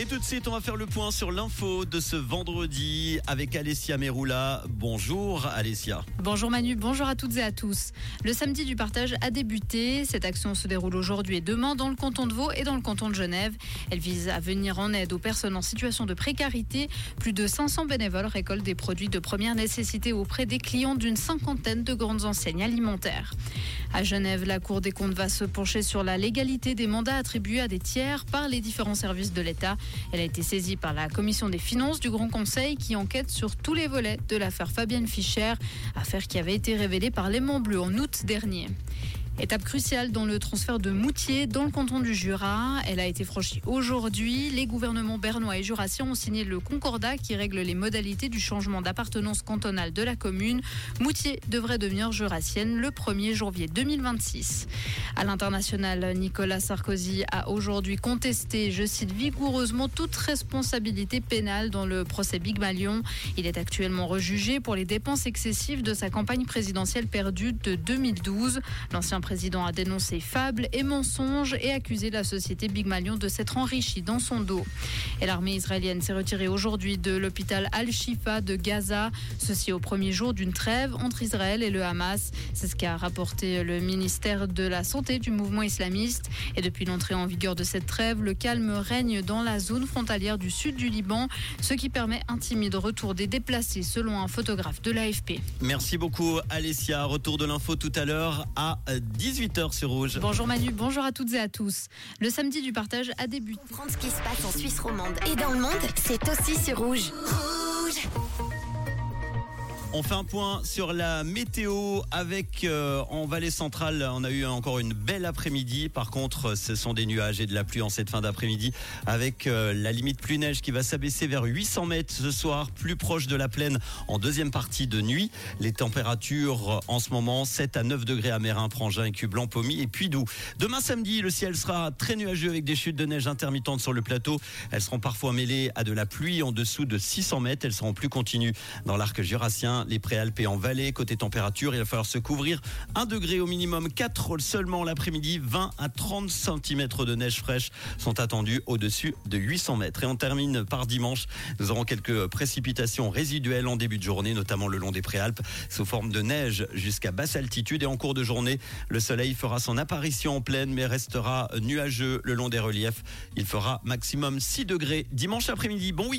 Et tout de suite, on va faire le point sur l'info de ce vendredi avec Alessia Meroula. Bonjour Alessia. Bonjour Manu, bonjour à toutes et à tous. Le samedi du partage a débuté. Cette action se déroule aujourd'hui et demain dans le canton de Vaud et dans le canton de Genève. Elle vise à venir en aide aux personnes en situation de précarité. Plus de 500 bénévoles récoltent des produits de première nécessité auprès des clients d'une cinquantaine de grandes enseignes alimentaires. À Genève, la Cour des comptes va se pencher sur la légalité des mandats attribués à des tiers par les différents services de l'État. Elle a été saisie par la commission des finances du Grand Conseil qui enquête sur tous les volets de l'affaire Fabienne Fischer, affaire qui avait été révélée par l'aimant bleu en août dernier. Étape cruciale dans le transfert de Moutier dans le canton du Jura. Elle a été franchie aujourd'hui. Les gouvernements bernois et jurassiens ont signé le concordat qui règle les modalités du changement d'appartenance cantonale de la commune. Moutier devrait devenir jurassienne le 1er janvier 2026. À l'international, Nicolas Sarkozy a aujourd'hui contesté, je cite vigoureusement, toute responsabilité pénale dans le procès Big Malion. Il est actuellement rejugé pour les dépenses excessives de sa campagne présidentielle perdue de 2012. L'ancien président a dénoncé fables et mensonges et accusé la société Big Malion de s'être enrichie dans son dos. Et l'armée israélienne s'est retirée aujourd'hui de l'hôpital Al-Shifa de Gaza, ceci au premier jour d'une trêve entre Israël et le Hamas. C'est ce qu'a rapporté le ministère de la Santé du mouvement islamiste. Et depuis l'entrée en vigueur de cette trêve, le calme règne dans la zone frontalière du sud du Liban, ce qui permet un timide retour des déplacés selon un photographe de l'AFP. Merci beaucoup Alessia. Retour de l'info tout à l'heure à 18h sur Rouge. Bonjour Manu, bonjour à toutes et à tous. Le samedi du partage a débuté. Comprendre ce qui se passe en Suisse romande et dans le monde, c'est aussi sur Rouge. Rouge On fait un point sur la météo avec euh, en vallée centrale. On a eu encore une belle après-midi. Par contre, ce sont des nuages et de la pluie en cette fin d'après-midi avec euh, la limite pluie-neige qui va s'abaisser vers 800 mètres ce soir, plus proche de la plaine en deuxième partie de nuit. Les températures euh, en ce moment 7 à 9 degrés à Mérin, Prangin, Écu-Blanc, Pommy et puis doux. Demain samedi, le ciel sera très nuageux avec des chutes de neige intermittentes sur le plateau. Elles seront parfois mêlées à de la pluie en dessous de 600 mètres. Elles seront plus continues dans l'arc jurassien les préalpes et en vallée. Côté température, il va falloir se couvrir 1 degré au minimum, 4 seulement l'après-midi, 20 à 30 cm de neige fraîche sont attendus au-dessus de 800 mètres. Et on termine par dimanche. Nous aurons quelques précipitations résiduelles en début de journée, notamment le long des préalpes, sous forme de neige jusqu'à basse altitude. Et en cours de journée, le soleil fera son apparition en pleine, mais restera nuageux le long des reliefs. Il fera maximum 6 degrés dimanche après-midi. Bon week-end